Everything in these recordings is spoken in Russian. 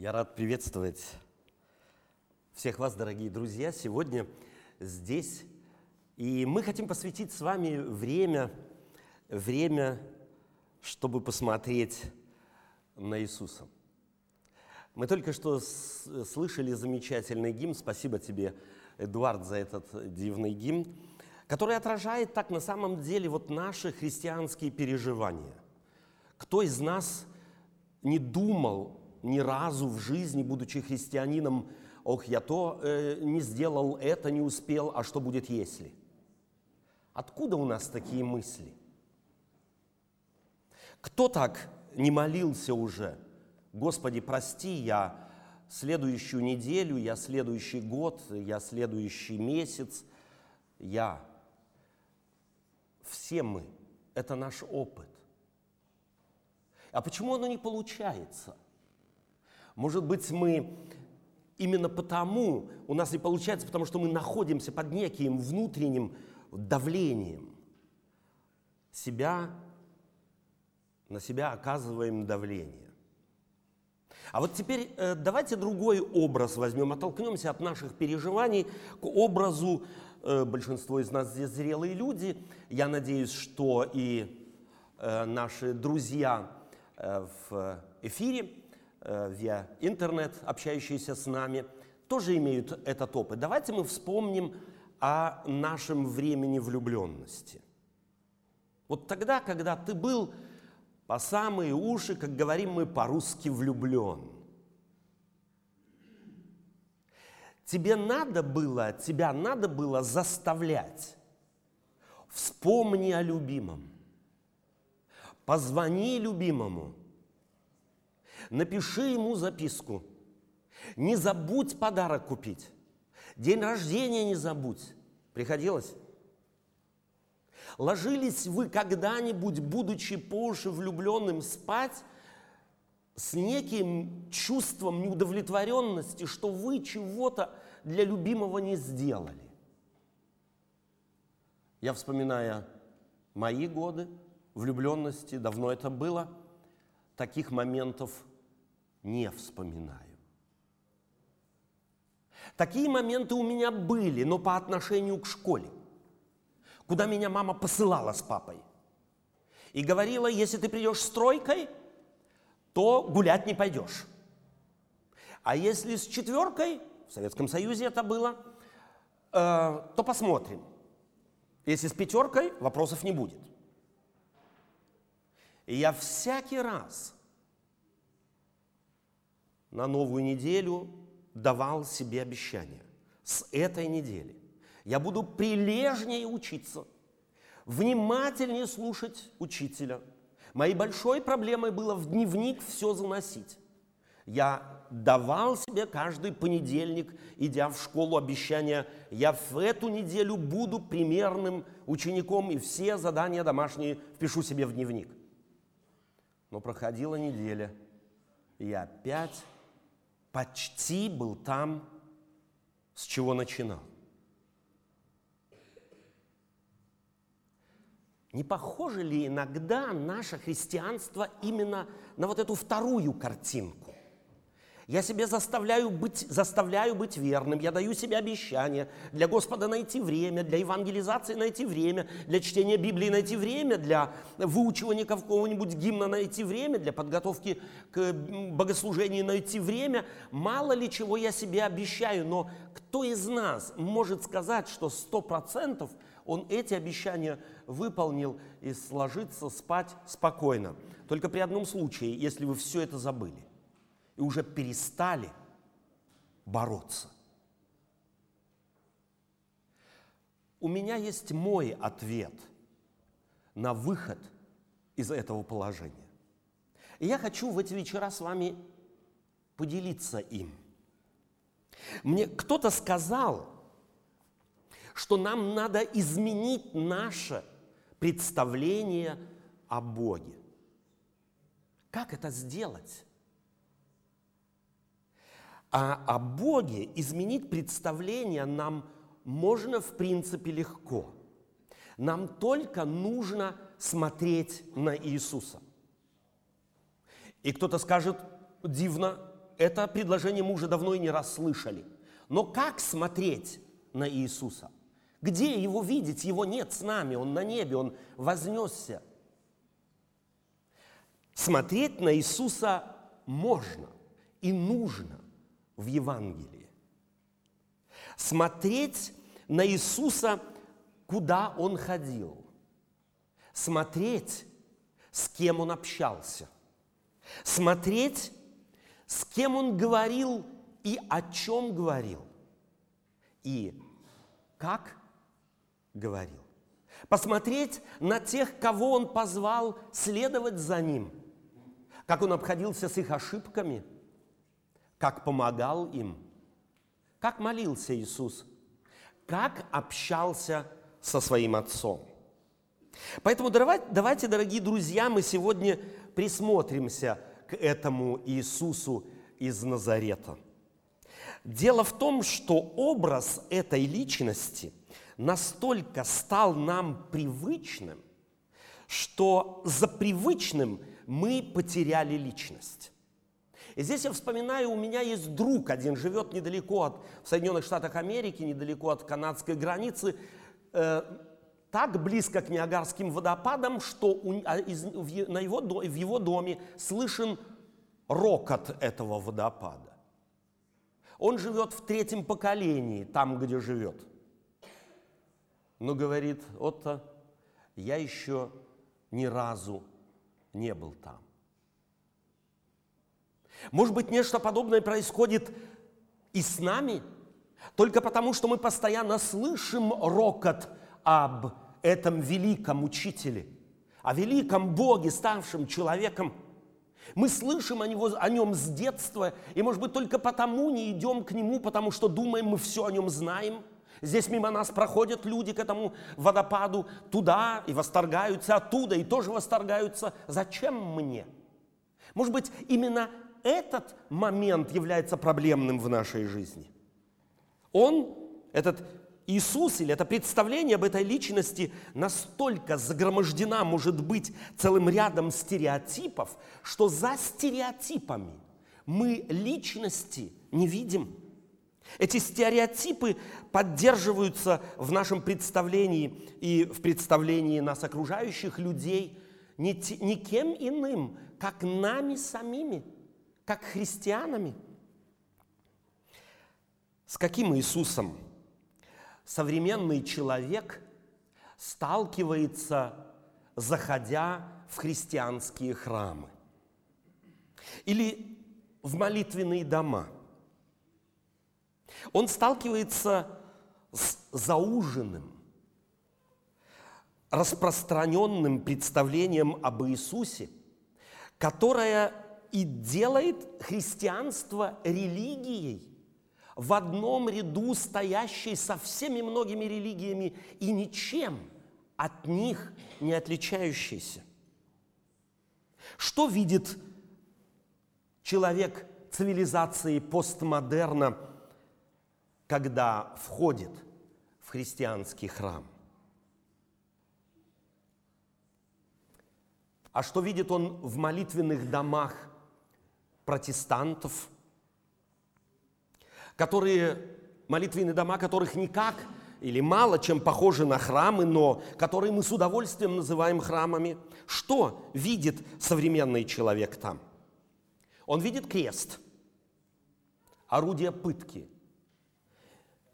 Я рад приветствовать всех вас, дорогие друзья, сегодня здесь. И мы хотим посвятить с вами время, время, чтобы посмотреть на Иисуса. Мы только что слышали замечательный гимн. Спасибо тебе, Эдуард, за этот дивный гимн, который отражает так на самом деле вот наши христианские переживания. Кто из нас не думал ни разу в жизни, будучи христианином, ох, я то э, не сделал, это не успел, а что будет если? Откуда у нас такие мысли? Кто так не молился уже? Господи, прости, я следующую неделю, я следующий год, я следующий месяц, я. Все мы. Это наш опыт. А почему оно не получается? Может быть, мы именно потому, у нас не получается, потому что мы находимся под неким внутренним давлением. Себя, на себя оказываем давление. А вот теперь э, давайте другой образ возьмем, оттолкнемся от наших переживаний к образу, э, большинство из нас здесь зрелые люди, я надеюсь, что и э, наши друзья в эфире Э, вia интернет, общающиеся с нами, тоже имеют этот опыт. Давайте мы вспомним о нашем времени влюбленности. Вот тогда, когда ты был по самые уши, как говорим мы по-русски, влюблен. Тебе надо было, тебя надо было заставлять. Вспомни о любимом. Позвони любимому – Напиши ему записку. Не забудь подарок купить. День рождения не забудь. Приходилось? Ложились вы когда-нибудь, будучи по уши влюбленным, спать с неким чувством неудовлетворенности, что вы чего-то для любимого не сделали? Я вспоминаю мои годы влюбленности, давно это было, таких моментов не вспоминаю. Такие моменты у меня были, но по отношению к школе, куда меня мама посылала с папой. И говорила, если ты придешь с тройкой, то гулять не пойдешь. А если с четверкой, в Советском Союзе это было, э, то посмотрим. Если с пятеркой, вопросов не будет. И я всякий раз на новую неделю давал себе обещание. С этой недели я буду прилежнее учиться, внимательнее слушать учителя. Моей большой проблемой было в дневник все заносить. Я давал себе каждый понедельник, идя в школу, обещание, я в эту неделю буду примерным учеником и все задания домашние впишу себе в дневник. Но проходила неделя, и опять почти был там, с чего начинал. Не похоже ли иногда наше христианство именно на вот эту вторую картинку? Я себе заставляю быть, заставляю быть верным, я даю себе обещание для Господа найти время, для евангелизации найти время, для чтения Библии найти время, для выучивания какого-нибудь гимна найти время, для подготовки к богослужению найти время. Мало ли чего я себе обещаю, но кто из нас может сказать, что сто процентов он эти обещания выполнил и сложится спать спокойно? Только при одном случае, если вы все это забыли и уже перестали бороться. У меня есть мой ответ на выход из этого положения. И я хочу в эти вечера с вами поделиться им. Мне кто-то сказал, что нам надо изменить наше представление о Боге. Как это сделать? А о Боге изменить представление нам можно в принципе легко. Нам только нужно смотреть на Иисуса. И кто-то скажет, дивно, это предложение мы уже давно и не раз слышали. Но как смотреть на Иисуса? Где его видеть? Его нет с нами, он на небе, он вознесся. Смотреть на Иисуса можно и нужно в Евангелии. Смотреть на Иисуса, куда Он ходил. Смотреть, с кем Он общался. Смотреть, с кем Он говорил и о чем говорил. И как говорил. Посмотреть на тех, кого Он позвал следовать за Ним. Как Он обходился с их ошибками, как помогал им, как молился Иисус, как общался со своим Отцом. Поэтому давайте, дорогие друзья, мы сегодня присмотримся к этому Иисусу из Назарета. Дело в том, что образ этой личности настолько стал нам привычным, что за привычным мы потеряли личность. И здесь я вспоминаю, у меня есть друг один, живет недалеко от в Соединенных Штатах Америки, недалеко от канадской границы, э, так близко к Ниагарским водопадам, что у, а из, в, на его, в его доме слышен рокот этого водопада. Он живет в третьем поколении, там, где живет. Но говорит, Отто, я еще ни разу не был там. Может быть, нечто подобное происходит и с нами, только потому, что мы постоянно слышим рокот об этом великом учителе, о великом Боге, ставшем человеком. Мы слышим о, него, о нем с детства, и, может быть, только потому не идем к нему, потому что думаем, мы все о нем знаем. Здесь мимо нас проходят люди к этому водопаду туда и восторгаются оттуда, и тоже восторгаются. Зачем мне? Может быть, именно этот момент является проблемным в нашей жизни. Он, этот Иисус или это представление об этой личности настолько загромождена, может быть, целым рядом стереотипов, что за стереотипами мы личности не видим. Эти стереотипы поддерживаются в нашем представлении и в представлении нас окружающих людей никем иным, как нами самими – как христианами. С каким Иисусом современный человек сталкивается, заходя в христианские храмы или в молитвенные дома? Он сталкивается с зауженным, распространенным представлением об Иисусе, которое и делает христианство религией, в одном ряду стоящей со всеми многими религиями и ничем от них не отличающейся. Что видит человек цивилизации постмодерна, когда входит в христианский храм? А что видит он в молитвенных домах протестантов, которые, молитвенные дома которых никак или мало чем похожи на храмы, но которые мы с удовольствием называем храмами. Что видит современный человек там? Он видит крест, орудие пытки,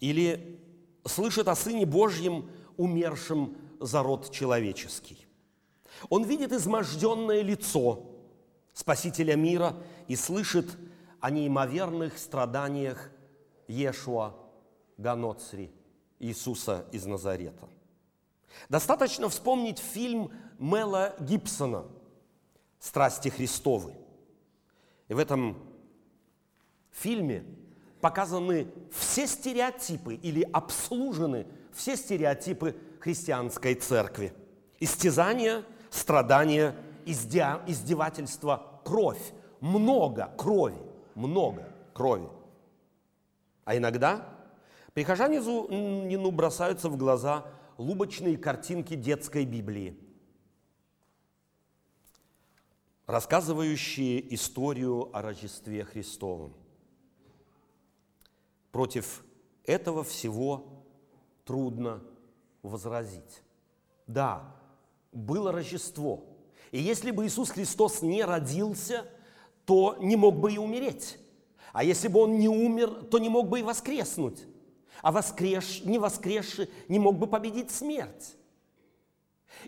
или слышит о Сыне Божьем, умершем за род человеческий. Он видит изможденное лицо Спасителя мира и слышит о неимоверных страданиях Ешуа Ганоцри, Иисуса из Назарета. Достаточно вспомнить фильм Мела Гибсона «Страсти Христовы». И в этом фильме показаны все стереотипы или обслужены все стереотипы христианской церкви. Истязания, страдания, издевательства, кровь, много крови, много крови. А иногда прихожанину бросаются в глаза лубочные картинки детской Библии. рассказывающие историю о Рождестве Христовом. Против этого всего трудно возразить. Да, было Рождество. И если бы Иисус Христос не родился, то не мог бы и умереть. А если бы Он не умер, то не мог бы и воскреснуть. А воскреш, не воскресший не мог бы победить смерть.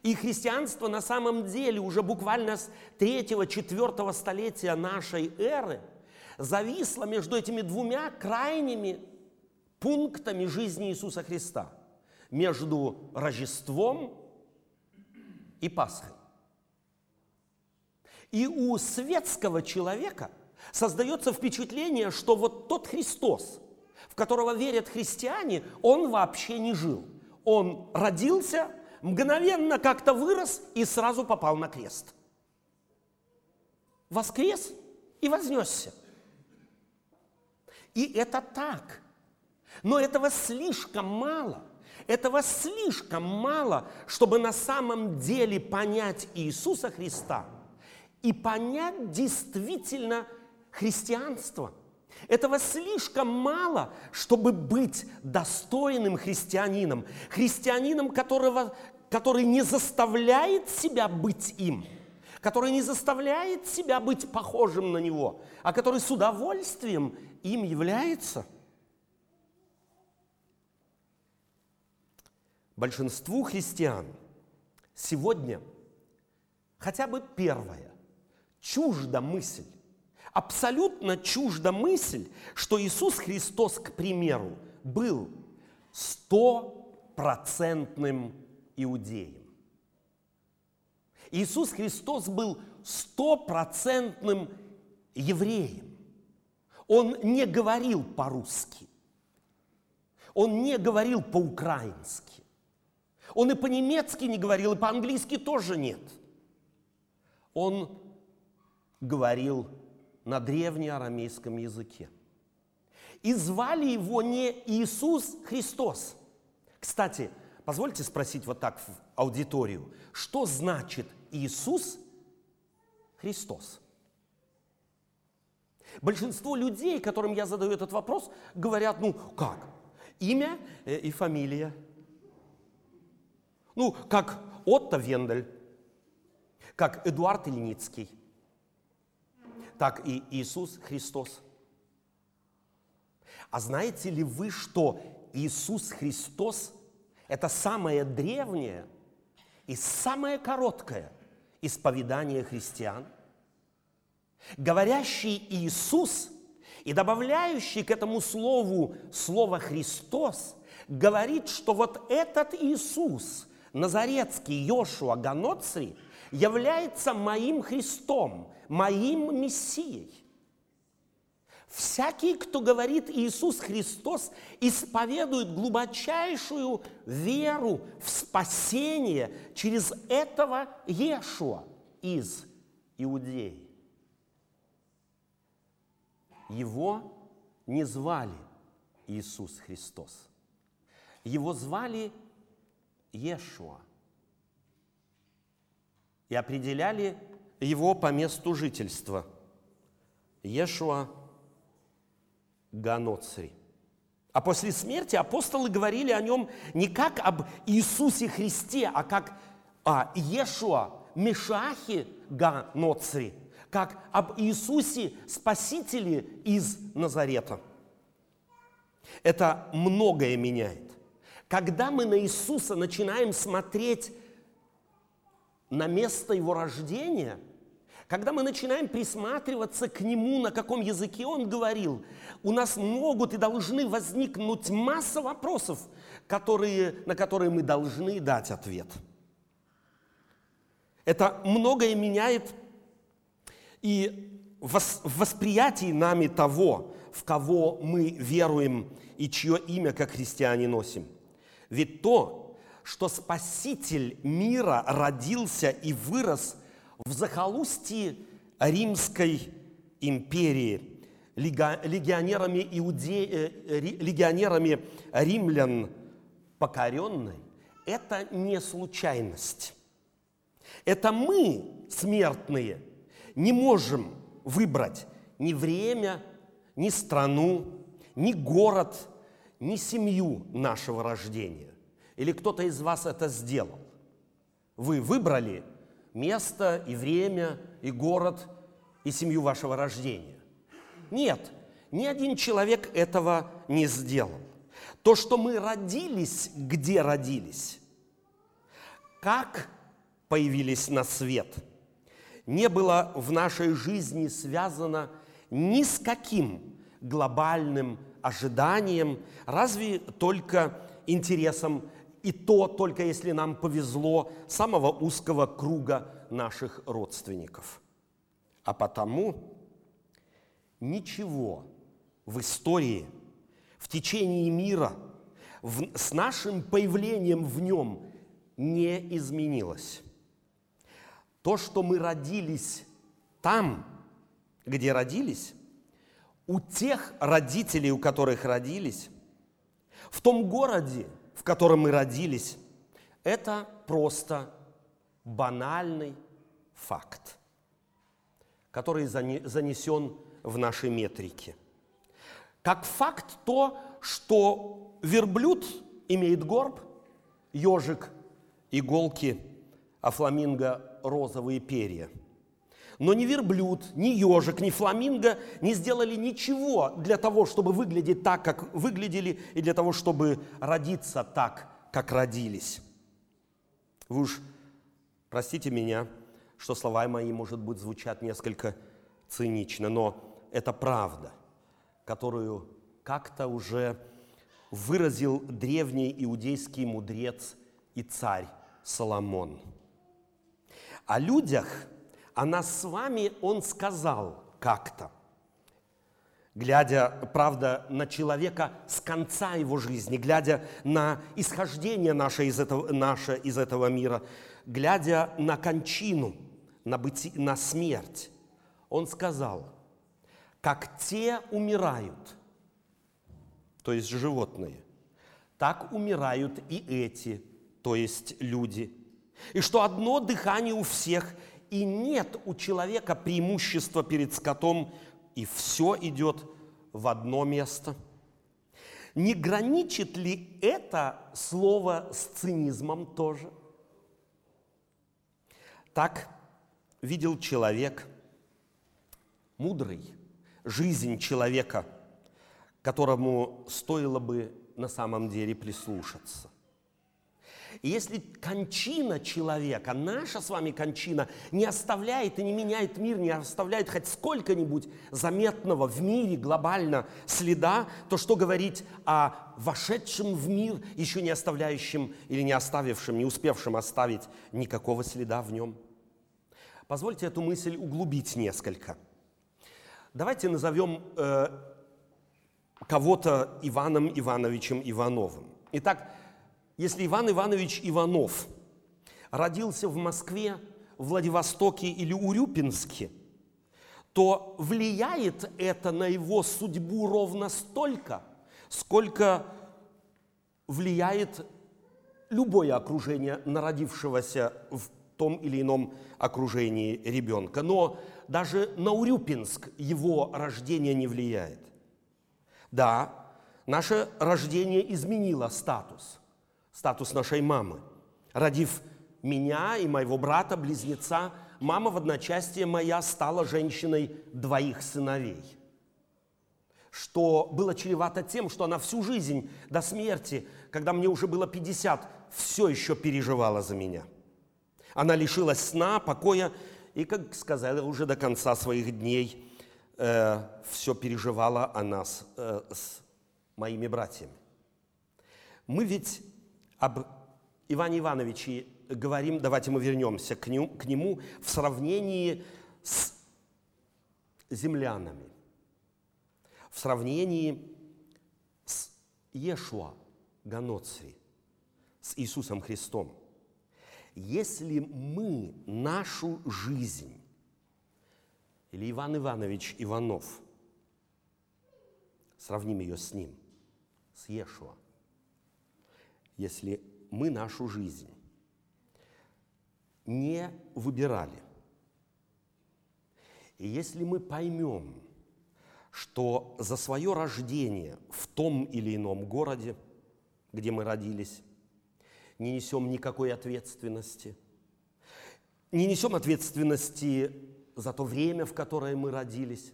И христианство на самом деле уже буквально с третьего-четвертого столетия нашей эры зависло между этими двумя крайними пунктами жизни Иисуса Христа. Между Рождеством и Пасхой. И у светского человека создается впечатление, что вот тот Христос, в которого верят христиане, он вообще не жил. Он родился, мгновенно как-то вырос и сразу попал на крест. Воскрес и вознесся. И это так. Но этого слишком мало. Этого слишком мало, чтобы на самом деле понять Иисуса Христа и понять действительно христианство. Этого слишком мало, чтобы быть достойным христианином. Христианином, которого, который не заставляет себя быть им, который не заставляет себя быть похожим на него, а который с удовольствием им является. Большинству христиан сегодня хотя бы первое чужда мысль, абсолютно чужда мысль, что Иисус Христос, к примеру, был стопроцентным иудеем. Иисус Христос был стопроцентным евреем. Он не говорил по-русски. Он не говорил по-украински. Он и по-немецки не говорил, и по-английски тоже нет. Он говорил на древнеарамейском языке. И звали его не Иисус Христос. Кстати, позвольте спросить вот так в аудиторию, что значит Иисус Христос? Большинство людей, которым я задаю этот вопрос, говорят, ну как, имя э, и фамилия. Ну, как Отто Вендель, как Эдуард Ильницкий, так и Иисус Христос. А знаете ли вы, что Иисус Христос – это самое древнее и самое короткое исповедание христиан? Говорящий Иисус и добавляющий к этому слову слово «Христос» говорит, что вот этот Иисус, Назарецкий Йошуа Ганоцри, является моим Христом, моим Мессией. Всякий, кто говорит Иисус Христос, исповедует глубочайшую веру в спасение через этого Иешуа из Иудеи. Его не звали Иисус Христос. Его звали Иешуа. И определяли его по месту жительства. Ешуа Ганоцри. А после смерти апостолы говорили о нем не как об Иисусе Христе, а как о Ешуа Мешахе Ганоцри, как об Иисусе Спасителе из Назарета. Это многое меняет. Когда мы на Иисуса начинаем смотреть на место его рождения, когда мы начинаем присматриваться к нему, на каком языке он говорил, у нас могут и должны возникнуть масса вопросов, которые, на которые мы должны дать ответ. Это многое меняет и в восприятии нами того, в кого мы веруем и чье имя как христиане носим. Ведь то, что Спаситель мира родился и вырос в захолустье Римской империи, легионерами, иуде... Э, легионерами римлян покоренной, это не случайность. Это мы, смертные, не можем выбрать ни время, ни страну, ни город, ни семью нашего рождения. Или кто-то из вас это сделал. Вы выбрали место и время, и город, и семью вашего рождения. Нет, ни один человек этого не сделал. То, что мы родились, где родились, как появились на свет, не было в нашей жизни связано ни с каким глобальным ожиданием, разве только интересом, и то только если нам повезло, самого узкого круга наших родственников. А потому ничего в истории, в течение мира, в, с нашим появлением в нем не изменилось. То, что мы родились там, где родились, у тех родителей, у которых родились, в том городе, в котором мы родились, это просто банальный факт, который занесен в наши метрики. Как факт то, что верблюд имеет горб, ежик – иголки, а фламинго – розовые перья – но ни верблюд, ни ежик, ни фламинго не сделали ничего для того, чтобы выглядеть так, как выглядели, и для того, чтобы родиться так, как родились. Вы уж простите меня, что слова мои, может быть, звучат несколько цинично, но это правда, которую как-то уже выразил древний иудейский мудрец и царь Соломон. О людях – а нас с вами он сказал как-то, глядя, правда, на человека с конца его жизни, глядя на исхождение наше из этого, наше из этого мира, глядя на кончину, на, быти, на смерть, он сказал, как те умирают, то есть животные, так умирают и эти, то есть люди. И что одно дыхание у всех, и нет у человека преимущества перед скотом, и все идет в одно место. Не граничит ли это слово с цинизмом тоже? Так видел человек, мудрый, жизнь человека, которому стоило бы на самом деле прислушаться. И если кончина человека, наша с вами кончина, не оставляет и не меняет мир, не оставляет хоть сколько-нибудь заметного в мире глобально следа, то что говорить о вошедшем в мир, еще не оставляющем или не оставившем, не успевшем оставить никакого следа в нем? Позвольте эту мысль углубить несколько. Давайте назовем э, кого-то Иваном Ивановичем Ивановым. Итак, если Иван Иванович Иванов родился в Москве, Владивостоке или Урюпинске, то влияет это на его судьбу ровно столько, сколько влияет любое окружение народившегося в том или ином окружении ребенка. Но даже на Урюпинск его рождение не влияет. Да, наше рождение изменило статус – статус нашей мамы. Родив меня и моего брата-близнеца, мама в одночасье моя стала женщиной двоих сыновей. Что было чревато тем, что она всю жизнь до смерти, когда мне уже было 50, все еще переживала за меня. Она лишилась сна, покоя и, как сказала, уже до конца своих дней э, все переживала о нас э, с моими братьями. Мы ведь об Иване Ивановиче говорим, давайте мы вернемся к нему, к нему в сравнении с землянами, в сравнении с Ешуа Ганоцри, с Иисусом Христом. Если мы нашу жизнь, или Иван Иванович Иванов, сравним ее с ним, с Ешуа – если мы нашу жизнь не выбирали, И если мы поймем, что за свое рождение в том или ином городе, где мы родились, не несем никакой ответственности, не несем ответственности за то время, в которое мы родились,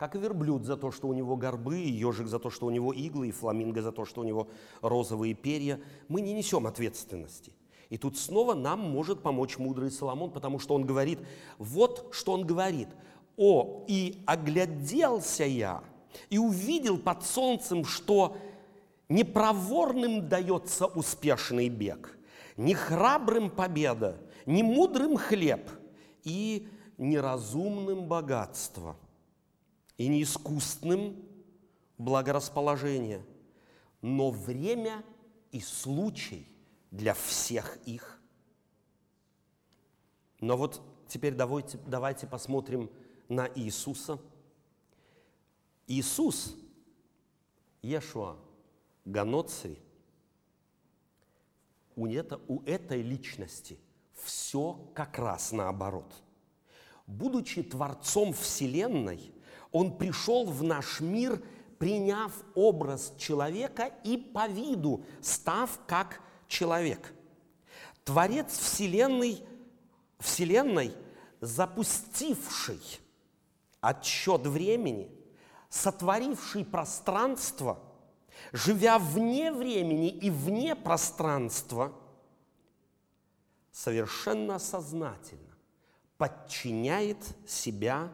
как и верблюд за то, что у него горбы, и ежик за то, что у него иглы, и фламинго за то, что у него розовые перья. Мы не несем ответственности. И тут снова нам может помочь мудрый Соломон, потому что он говорит, вот что он говорит. «О, и огляделся я, и увидел под солнцем, что непроворным дается успешный бег, не храбрым победа, не мудрым хлеб и неразумным богатство» и не искусственным благорасположение, но время и случай для всех их. Но вот теперь давайте, давайте посмотрим на Иисуса. Иисус, Ешуа, Ганоцри, у, это, у этой личности все как раз наоборот. Будучи Творцом Вселенной – он пришел в наш мир, приняв образ человека и по виду став как человек. Творец Вселенной, Вселенной запустивший отсчет времени, сотворивший пространство, живя вне времени и вне пространства, совершенно сознательно подчиняет себя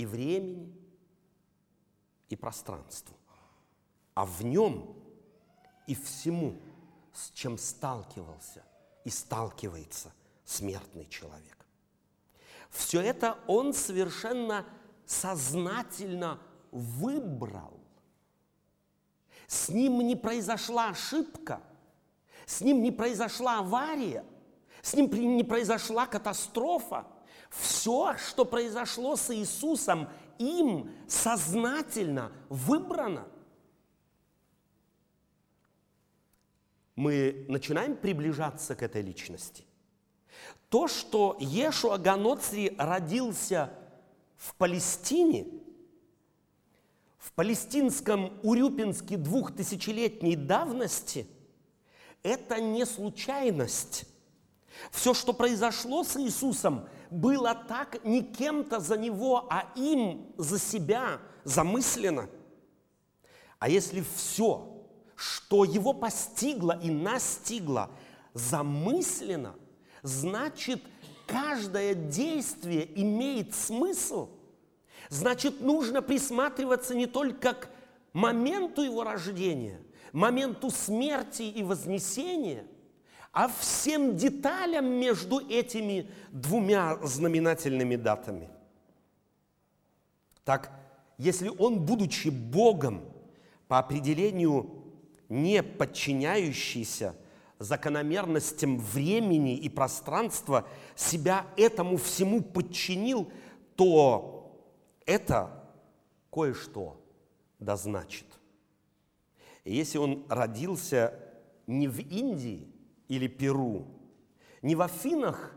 и времени, и пространству, а в нем и всему, с чем сталкивался и сталкивается смертный человек. Все это он совершенно сознательно выбрал. С ним не произошла ошибка, с ним не произошла авария, с ним не произошла катастрофа – все, что произошло с Иисусом, им сознательно выбрано. Мы начинаем приближаться к этой личности. То, что Ешуа Ганоцри родился в Палестине, в палестинском Урюпинске двухтысячелетней давности, это не случайность. Все, что произошло с Иисусом – было так не кем-то за него, а им за себя замыслено. А если все, что его постигло и настигло, замыслено, значит, каждое действие имеет смысл. Значит, нужно присматриваться не только к моменту его рождения, моменту смерти и вознесения – а всем деталям между этими двумя знаменательными датами. Так, если он, будучи Богом, по определению не подчиняющийся закономерностям времени и пространства, себя этому всему подчинил, то это кое-что да значит. И если он родился не в Индии, или Перу, не в Афинах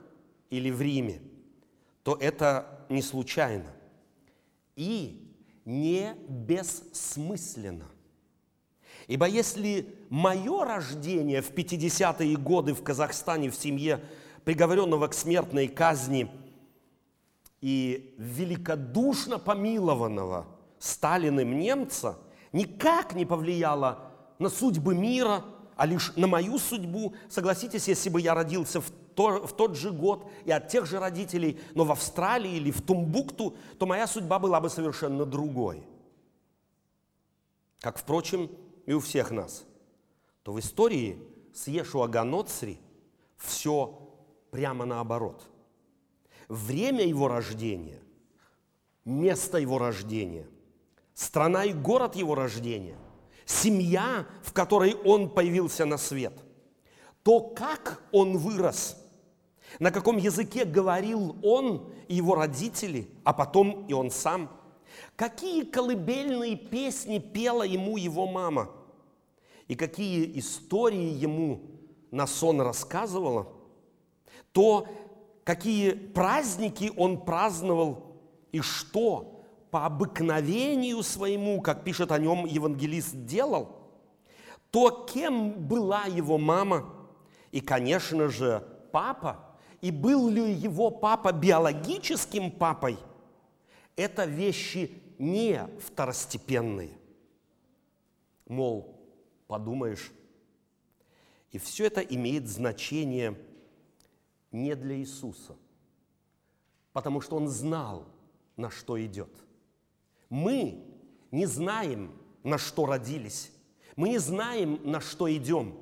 или в Риме, то это не случайно и не бессмысленно. Ибо если мое рождение в 50-е годы в Казахстане в семье приговоренного к смертной казни и великодушно помилованного Сталиным немца никак не повлияло на судьбы мира, а лишь на мою судьбу. Согласитесь, если бы я родился в, то, в тот же год и от тех же родителей, но в Австралии или в Тумбукту, то моя судьба была бы совершенно другой. Как, впрочем, и у всех нас. То в истории с Ешуа Ганоцри все прямо наоборот. Время его рождения, место его рождения, страна и город его рождения – семья, в которой он появился на свет, то, как он вырос, на каком языке говорил он и его родители, а потом и он сам, какие колыбельные песни пела ему его мама, и какие истории ему на сон рассказывала, то, какие праздники он праздновал и что по обыкновению своему, как пишет о нем евангелист, делал, то кем была его мама и, конечно же, папа, и был ли его папа биологическим папой, это вещи не второстепенные. Мол, подумаешь, и все это имеет значение не для Иисуса, потому что Он знал, на что идет. Мы не знаем, на что родились. Мы не знаем, на что идем.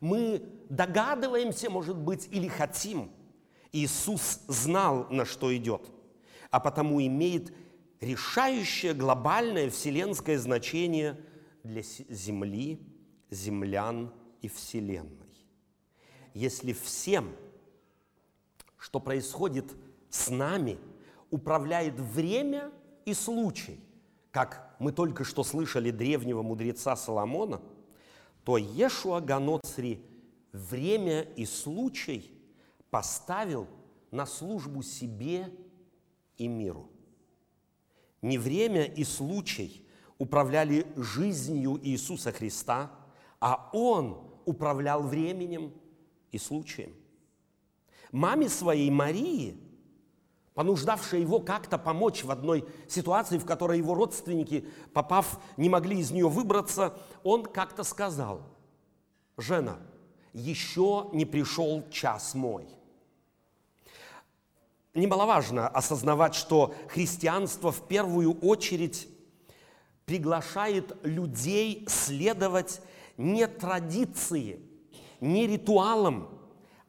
Мы догадываемся, может быть, или хотим. Иисус знал, на что идет, а потому имеет решающее глобальное вселенское значение для Земли, землян и Вселенной. Если всем, что происходит с нами, управляет время и случай, как мы только что слышали древнего мудреца Соломона, то Ешуа Ганоцри время и случай поставил на службу себе и миру. Не время и случай управляли жизнью Иисуса Христа, а Он управлял временем и случаем. Маме своей Марии, понуждавшей его как-то помочь в одной ситуации, в которой его родственники, попав, не могли из нее выбраться, он как-то сказал, «Жена, еще не пришел час мой». Немаловажно осознавать, что христианство в первую очередь приглашает людей следовать не традиции, не ритуалам,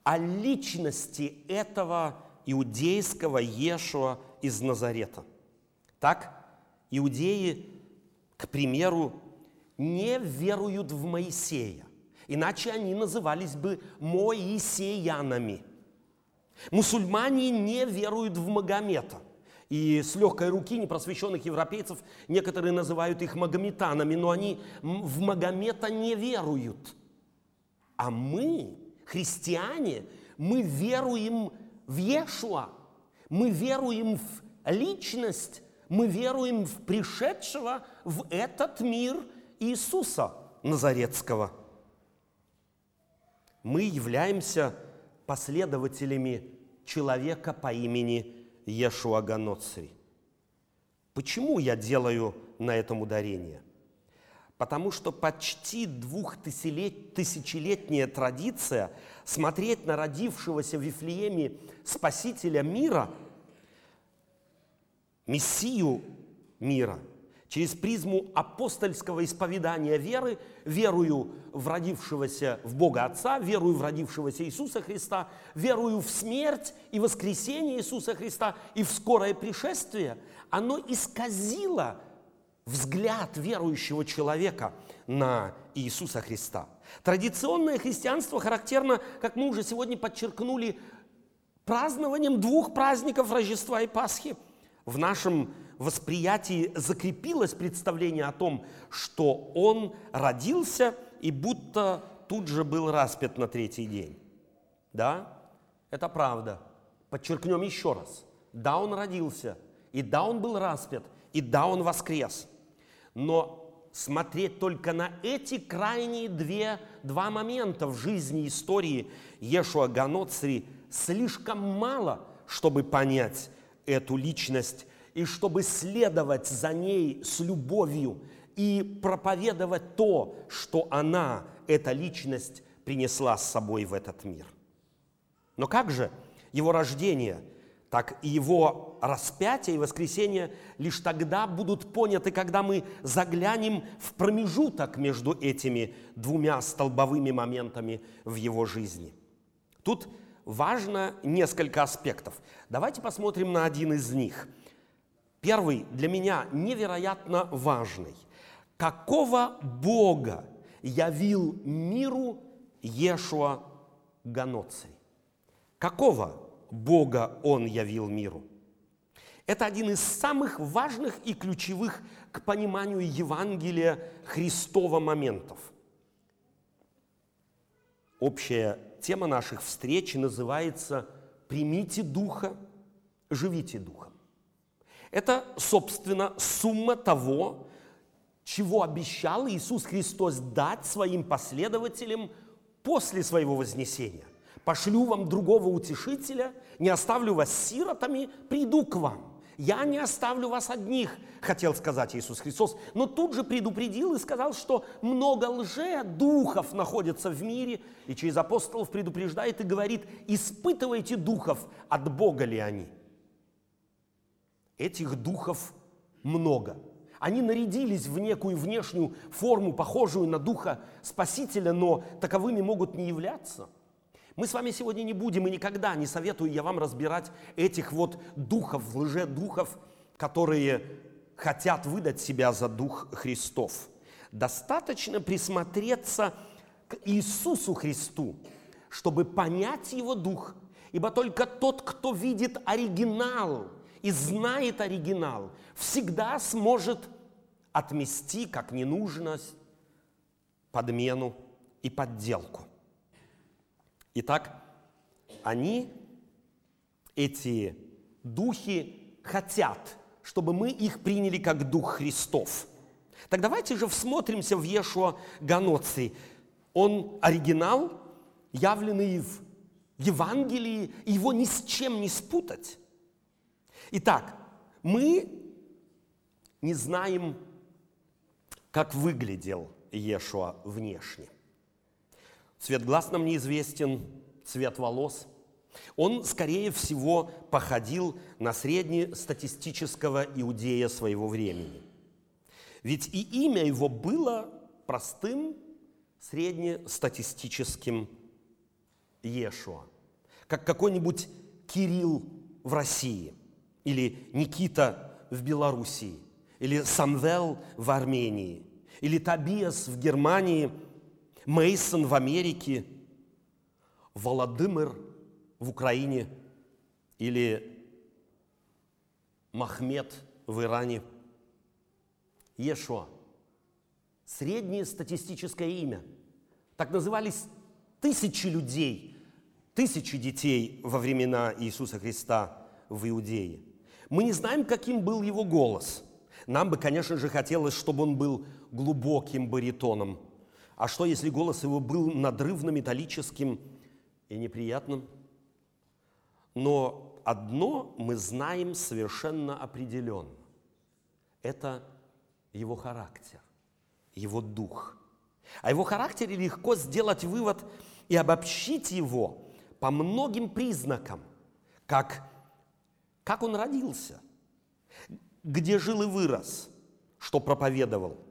а личности этого иудейского Ешуа из Назарета. Так, иудеи, к примеру, не веруют в Моисея, иначе они назывались бы моисеянами. Мусульмане не веруют в Магомета. И с легкой руки непросвещенных европейцев некоторые называют их магометанами, но они в Магомета не веруют. А мы, христиане, мы веруем в Иешуа, мы веруем в личность, мы веруем в пришедшего в этот мир Иисуса Назарецкого. Мы являемся последователями человека по имени Ешуа Ганоцри. Почему я делаю на этом ударение? Потому что почти двухтысячелетняя традиция смотреть на родившегося в Вифлееме Спасителя мира, Мессию мира – через призму апостольского исповедания веры, верую в родившегося в Бога Отца, верую в родившегося Иисуса Христа, верую в смерть и воскресение Иисуса Христа и в скорое пришествие, оно исказило взгляд верующего человека на Иисуса Христа. Традиционное христианство характерно, как мы уже сегодня подчеркнули, празднованием двух праздников Рождества и Пасхи. В нашем восприятии закрепилось представление о том, что он родился и будто тут же был распят на третий день. Да, это правда. Подчеркнем еще раз. Да, он родился, и да, он был распят, и да, он воскрес. Но смотреть только на эти крайние две, два момента в жизни истории Ешуа Ганоцри слишком мало, чтобы понять эту личность и чтобы следовать за ней с любовью и проповедовать то, что она, эта личность, принесла с собой в этот мир. Но как же его рождение, так и его распятие и воскресение лишь тогда будут поняты, когда мы заглянем в промежуток между этими двумя столбовыми моментами в его жизни. Тут важно несколько аспектов. Давайте посмотрим на один из них – Первый для меня невероятно важный. Какого Бога явил миру Ешуа Ганоций? Какого Бога Он явил миру? Это один из самых важных и ключевых к пониманию Евангелия Христова моментов. Общая тема наших встреч называется «Примите Духа, живите Духом». Это, собственно, сумма того, чего обещал Иисус Христос дать своим последователям после своего вознесения. «Пошлю вам другого утешителя, не оставлю вас сиротами, приду к вам». «Я не оставлю вас одних», хотел сказать Иисус Христос, но тут же предупредил и сказал, что много лже-духов находятся в мире, и через апостолов предупреждает и говорит, испытывайте духов, от Бога ли они. Этих духов много. Они нарядились в некую внешнюю форму, похожую на духа Спасителя, но таковыми могут не являться – мы с вами сегодня не будем и никогда не советую я вам разбирать этих вот духов, лже-духов, которые хотят выдать себя за дух Христов. Достаточно присмотреться к Иисусу Христу, чтобы понять Его дух. Ибо только тот, кто видит оригинал и знает оригинал, всегда сможет отмести как ненужность, подмену и подделку. Итак, они, эти духи, хотят, чтобы мы их приняли как Дух Христов. Так давайте же всмотримся в Ешуа Ганоций. Он оригинал, явленный в Евангелии, его ни с чем не спутать. Итак, мы не знаем, как выглядел Ешуа внешне. Цвет глаз нам неизвестен, цвет волос. Он, скорее всего, походил на среднестатистического иудея своего времени. Ведь и имя его было простым среднестатистическим Ешуа, как какой-нибудь Кирилл в России, или Никита в Белоруссии, или Самвел в Армении, или Табиас в Германии – Мейсон в Америке, Володымир в Украине или Махмед в Иране. Ешуа. Среднее статистическое имя. Так назывались тысячи людей, тысячи детей во времена Иисуса Христа в Иудее. Мы не знаем, каким был его голос. Нам бы, конечно же, хотелось, чтобы он был глубоким баритоном – а что, если голос его был надрывно-металлическим и неприятным? Но одно мы знаем совершенно определенно. Это его характер, его дух. О его характере легко сделать вывод и обобщить его по многим признакам, как, как он родился, где жил и вырос, что проповедовал,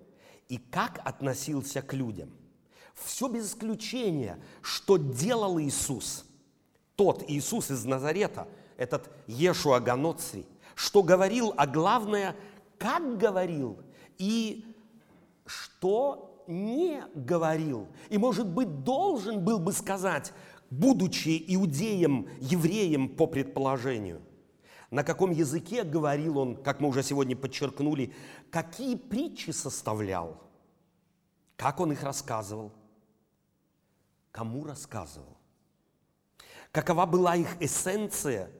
и как относился к людям. Все без исключения, что делал Иисус. Тот Иисус из Назарета, этот Ешуа Ганоцри, что говорил, а главное, как говорил и что не говорил. И, может быть, должен был бы сказать, будучи иудеем, евреем по предположению – на каком языке говорил он, как мы уже сегодня подчеркнули, какие притчи составлял, как он их рассказывал, кому рассказывал, какова была их эссенция.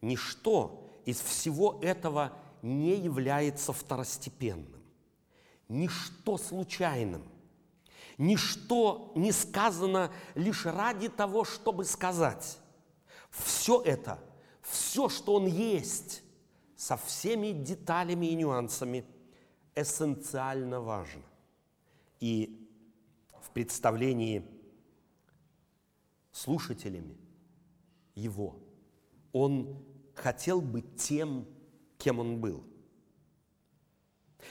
Ничто из всего этого не является второстепенным, ничто случайным, ничто не сказано лишь ради того, чтобы сказать. Все это – все, что он есть, со всеми деталями и нюансами, эссенциально важно. И в представлении слушателями его он хотел быть тем, кем он был.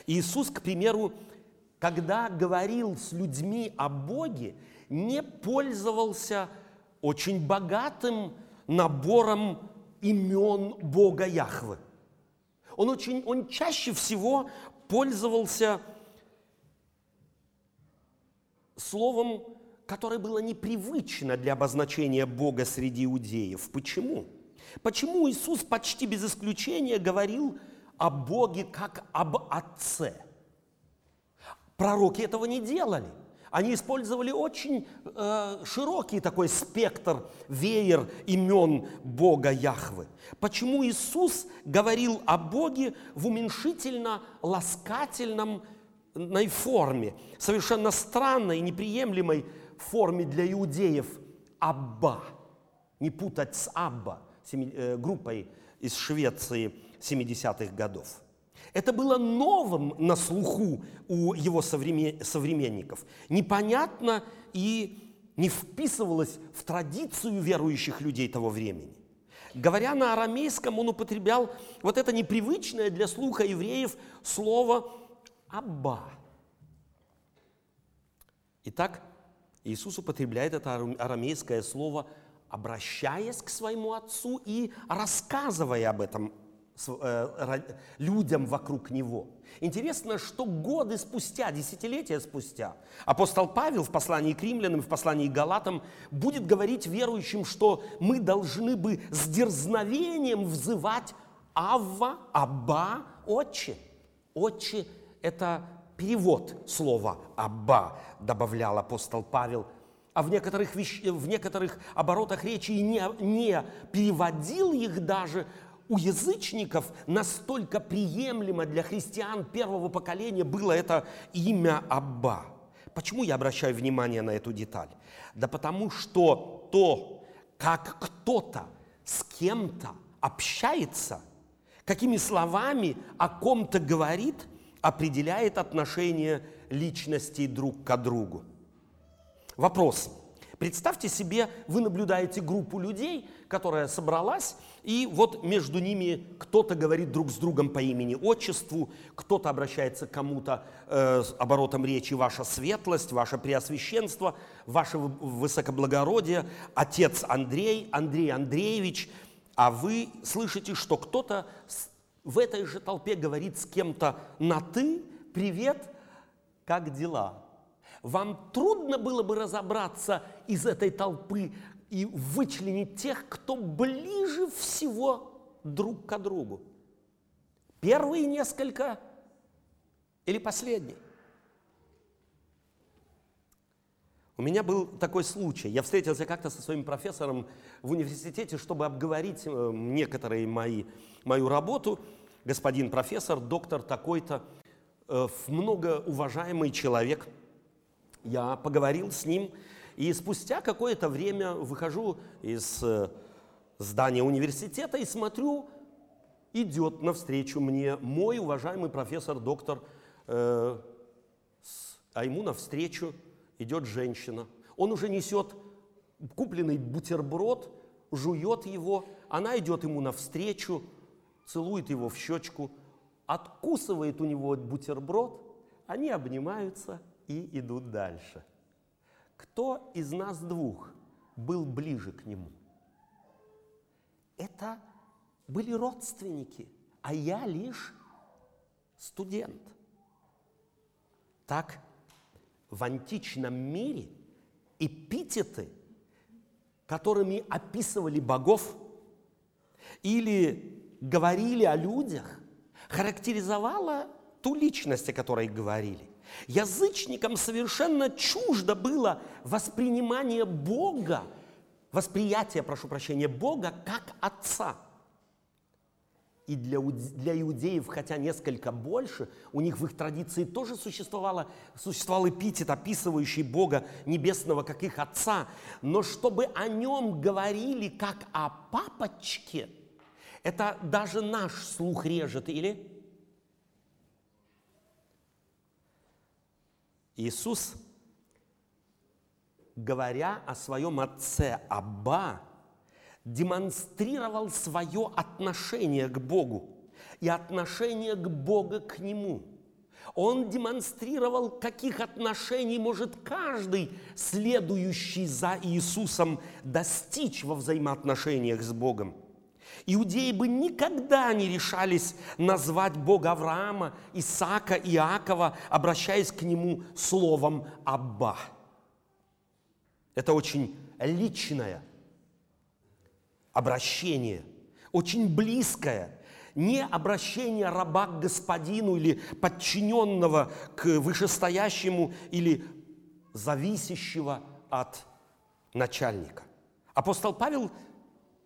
Иисус, к примеру, когда говорил с людьми о Боге, не пользовался очень богатым набором имен Бога Яхвы. Он, очень, он чаще всего пользовался словом, которое было непривычно для обозначения Бога среди иудеев. Почему? Почему Иисус почти без исключения говорил о Боге как об Отце? Пророки этого не делали. Они использовали очень э, широкий такой спектр, веер имен Бога Яхвы. Почему Иисус говорил о Боге в уменьшительно-ласкательном форме, совершенно странной, неприемлемой форме для иудеев Абба. Не путать с Абба, э, группой из Швеции 70-х годов. Это было новым на слуху у его современников. Непонятно и не вписывалось в традицию верующих людей того времени. Говоря на арамейском, он употреблял вот это непривычное для слуха евреев слово «абба». Итак, Иисус употребляет это арамейское слово, обращаясь к своему Отцу и рассказывая об этом людям вокруг него. Интересно, что годы спустя, десятилетия спустя, апостол Павел в послании к римлянам, в послании к галатам будет говорить верующим, что мы должны бы с дерзновением взывать Авва, Абба, Отче. Отче – это перевод слова «Абба», добавлял апостол Павел – а в некоторых, вещ... в некоторых оборотах речи не, не переводил их даже у язычников настолько приемлемо для христиан первого поколения было это имя Абба. Почему я обращаю внимание на эту деталь? Да потому что то, как кто-то с кем-то общается, какими словами о ком-то говорит, определяет отношение личностей друг к другу. Вопрос. Представьте себе, вы наблюдаете группу людей, которая собралась, и вот между ними кто-то говорит друг с другом по имени отчеству, кто-то обращается к кому-то э, с оборотом речи «Ваша светлость», «Ваше преосвященство», «Ваше высокоблагородие», «Отец Андрей», «Андрей Андреевич», а вы слышите, что кто-то в этой же толпе говорит с кем-то на «ты», «Привет», «Как дела?» Вам трудно было бы разобраться из этой толпы и вычленить тех, кто ближе всего друг к другу. Первые несколько или последние? У меня был такой случай. Я встретился как-то со своим профессором в университете, чтобы обговорить э, некоторые мои, мою работу. Господин профессор, доктор такой-то, э, многоуважаемый человек – я поговорил с ним, и спустя какое-то время выхожу из э, здания университета и смотрю, идет навстречу мне мой уважаемый профессор, доктор, э, а ему навстречу идет женщина. Он уже несет купленный бутерброд, жует его, она идет ему навстречу, целует его в щечку, откусывает у него бутерброд, они обнимаются – и идут дальше. Кто из нас двух был ближе к нему? Это были родственники, а я лишь студент. Так, в античном мире эпитеты, которыми описывали богов или говорили о людях, характеризовала ту личность, о которой говорили. Язычникам совершенно чуждо было воспринимание Бога, восприятие, прошу прощения, Бога как Отца. И для, для иудеев, хотя несколько больше, у них в их традиции тоже существовало, существовал эпитет, описывающий Бога Небесного как их Отца. Но чтобы о нем говорили как о папочке, это даже наш слух режет, или? Иисус, говоря о своем отце Абба, демонстрировал свое отношение к Богу и отношение к Богу к Нему. Он демонстрировал, каких отношений может каждый, следующий за Иисусом, достичь во взаимоотношениях с Богом – Иудеи бы никогда не решались назвать Бога Авраама, Исаака, Иакова, обращаясь к нему словом «Абба». Это очень личное обращение, очень близкое, не обращение раба к господину или подчиненного к вышестоящему или зависящего от начальника. Апостол Павел,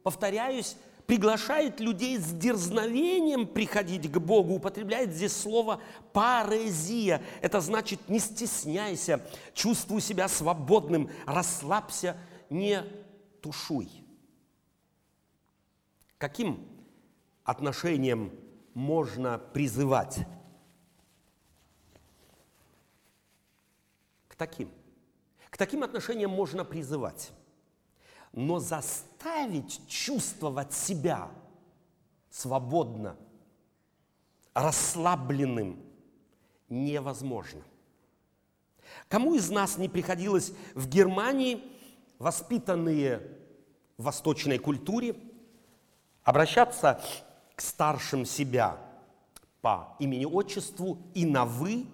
повторяюсь, приглашает людей с дерзновением приходить к Богу, употребляет здесь слово парезия. Это значит не стесняйся, чувствуй себя свободным, расслабься, не тушуй. Каким отношением можно призывать? К таким. К таким отношениям можно призывать. Но заставить чувствовать себя свободно, расслабленным невозможно. Кому из нас не приходилось в Германии, воспитанные в восточной культуре, обращаться к старшим себя по имени-отчеству и на «вы»,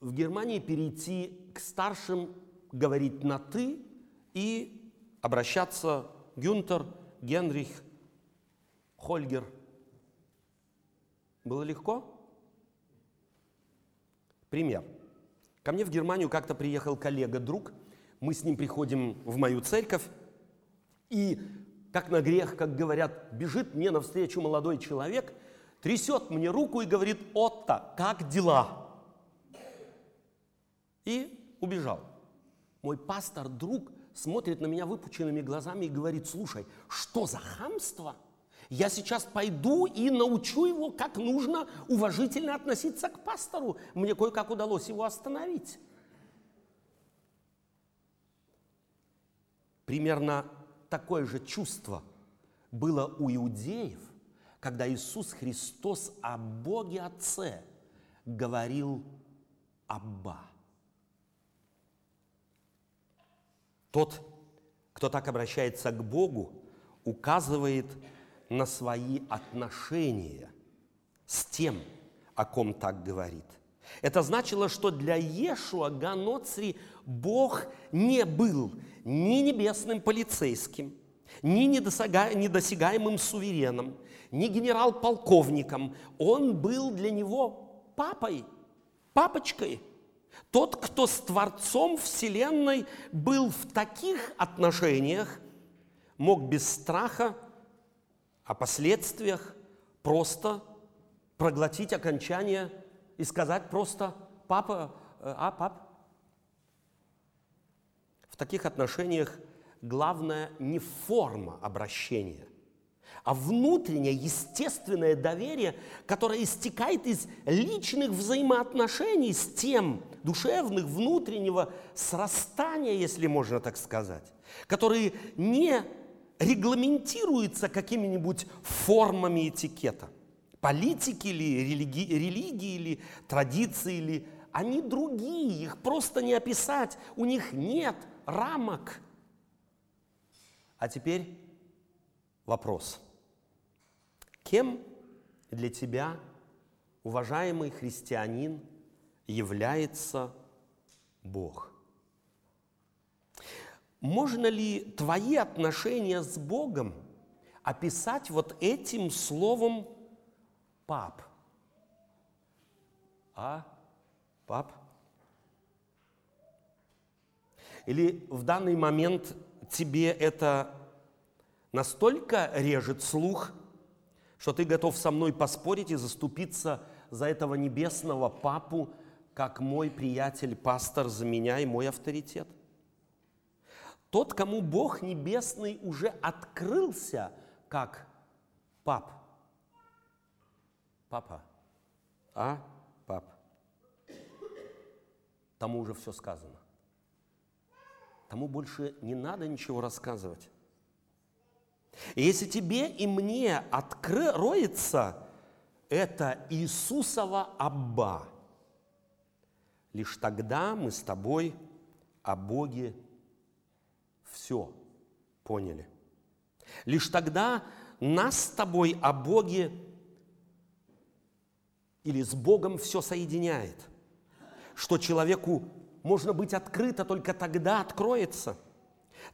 в Германии перейти к старшим, говорить на «ты» и обращаться Гюнтер, Генрих, Хольгер. Было легко? Пример. Ко мне в Германию как-то приехал коллега, друг. Мы с ним приходим в мою церковь, и как на грех, как говорят, бежит мне навстречу молодой человек, трясет мне руку и говорит, Отто, как дела? И убежал. Мой пастор, друг, смотрит на меня выпученными глазами и говорит, слушай, что за хамство? Я сейчас пойду и научу его, как нужно уважительно относиться к пастору. Мне кое-как удалось его остановить. Примерно такое же чувство было у иудеев, когда Иисус Христос о Боге Отце говорил «Абба». Тот, кто так обращается к Богу, указывает на свои отношения с тем, о ком так говорит. Это значило, что для Ешуа Ганоцри Бог не был ни небесным полицейским, ни недосягаемым сувереном, ни генерал-полковником. Он был для него папой, папочкой. Тот, кто с Творцом Вселенной был в таких отношениях, мог без страха о последствиях просто проглотить окончание и сказать просто «папа, э, а, пап». В таких отношениях главное не форма обращения, а внутреннее, естественное доверие, которое истекает из личных взаимоотношений с тем, душевных, внутреннего срастания, если можно так сказать, которые не регламентируются какими-нибудь формами этикета политики или религи, религии или традиции или они другие, их просто не описать, у них нет рамок. А теперь вопрос. Кем для тебя, уважаемый христианин, является Бог? Можно ли твои отношения с Богом описать вот этим словом пап. А? Пап? Или в данный момент тебе это настолько режет слух, что ты готов со мной поспорить и заступиться за этого небесного папу, как мой приятель, пастор за меня и мой авторитет. Тот, кому Бог Небесный уже открылся как пап, Папа. А? Пап. Тому уже все сказано. Тому больше не надо ничего рассказывать. И если тебе и мне откроется это Иисусова Абба, лишь тогда мы с тобой о Боге все поняли. Лишь тогда нас с тобой о Боге или с Богом все соединяет, что человеку можно быть открыто только тогда откроется.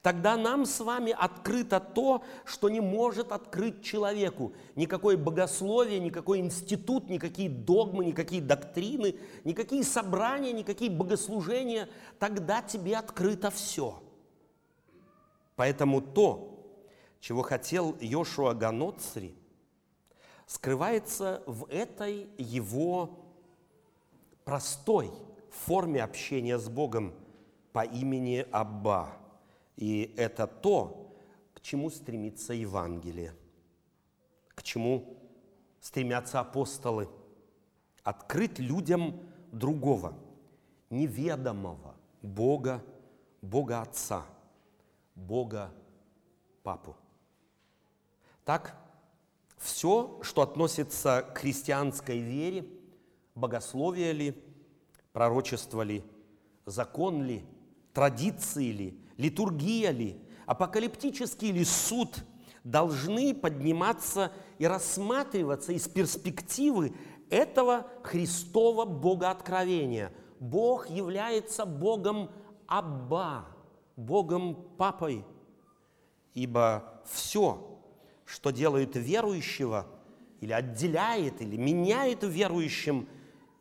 Тогда нам с вами открыто то, что не может открыть человеку. Никакое богословие, никакой институт, никакие догмы, никакие доктрины, никакие собрания, никакие богослужения. Тогда тебе открыто все. Поэтому то, чего хотел Йошуа Ганоцри, скрывается в этой его простой форме общения с Богом по имени Абба – и это то, к чему стремится Евангелие, к чему стремятся апостолы. Открыть людям другого, неведомого Бога, Бога Отца, Бога Папу. Так, все, что относится к христианской вере, богословие ли, пророчество ли, закон ли, традиции ли, литургия ли, апокалиптический ли суд должны подниматься и рассматриваться из перспективы этого Христова Богооткровения. Бог является Богом Абба, Богом Папой, ибо все, что делает верующего, или отделяет, или меняет верующим,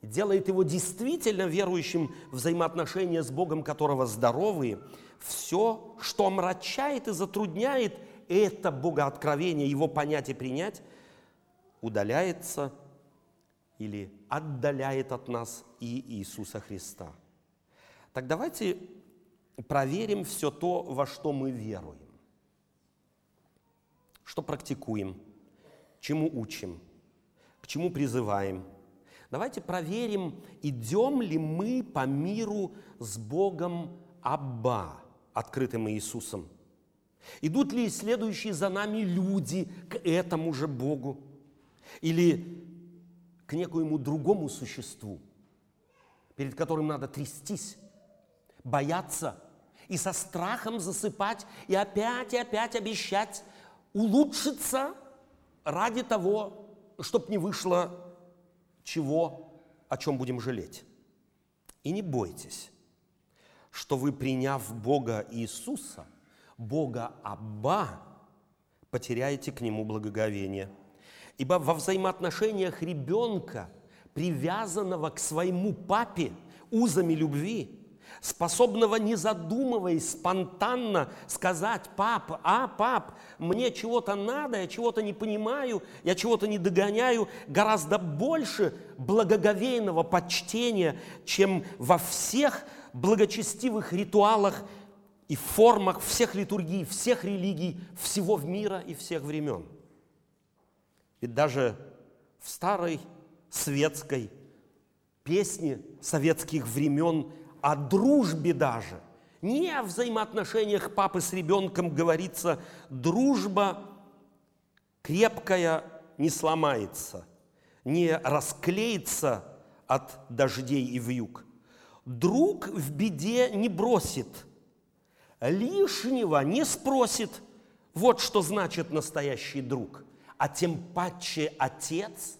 делает его действительно верующим взаимоотношения с Богом, которого здоровые – все, что омрачает и затрудняет это богооткровение, его понять и принять, удаляется или отдаляет от нас и Иисуса Христа. Так давайте проверим все то, во что мы веруем, что практикуем, чему учим, к чему призываем. Давайте проверим, идем ли мы по миру с Богом Абба, открытым Иисусом? Идут ли следующие за нами люди к этому же Богу? Или к некоему другому существу, перед которым надо трястись, бояться и со страхом засыпать, и опять и опять обещать улучшиться ради того, чтобы не вышло чего, о чем будем жалеть. И не бойтесь что вы, приняв Бога Иисуса, Бога Абба, потеряете к Нему благоговение. Ибо во взаимоотношениях ребенка, привязанного к своему папе узами любви, способного, не задумываясь, спонтанно сказать, пап, а, пап, мне чего-то надо, я чего-то не понимаю, я чего-то не догоняю, гораздо больше благоговейного почтения, чем во всех благочестивых ритуалах и формах всех литургий, всех религий, всего мира и всех времен. Ведь даже в старой светской песне советских времен о дружбе даже, не о взаимоотношениях папы с ребенком говорится, дружба крепкая не сломается, не расклеится от дождей и вьюг – Друг в беде не бросит, лишнего не спросит. Вот что значит настоящий друг. А тем паче отец.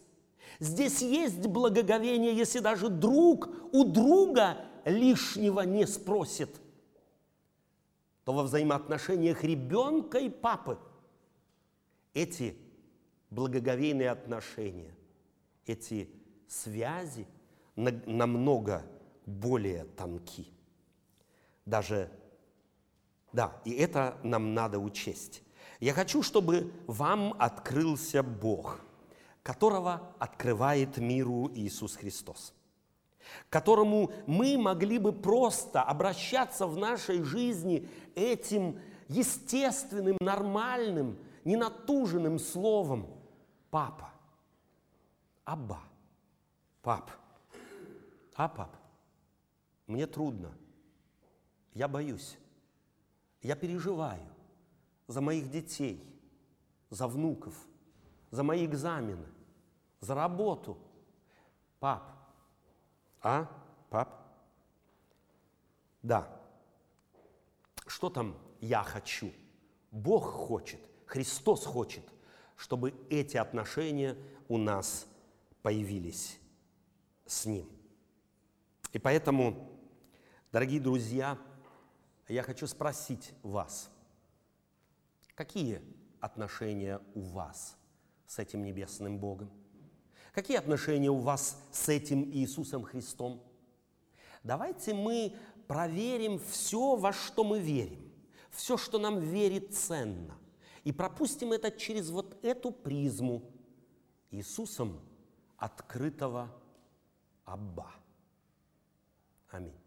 Здесь есть благоговение, если даже друг у друга лишнего не спросит. То во взаимоотношениях ребенка и папы эти благоговейные отношения, эти связи намного более тонки. Даже, да, и это нам надо учесть. Я хочу, чтобы вам открылся Бог, которого открывает миру Иисус Христос, которому мы могли бы просто обращаться в нашей жизни этим естественным, нормальным, ненатуженным словом «папа», «аба», «пап», «а, пап». Мне трудно. Я боюсь. Я переживаю за моих детей, за внуков, за мои экзамены, за работу. Пап. А? Пап? Да. Что там я хочу? Бог хочет, Христос хочет, чтобы эти отношения у нас появились с Ним. И поэтому Дорогие друзья, Я хочу спросить вас, какие отношения у вас с этим небесным Богом? Какие отношения у вас с этим Иисусом Христом? Давайте мы проверим все, во что мы верим, все, что нам верит ценно, и пропустим это через вот эту призму Иисусом открытого Абба. Аминь.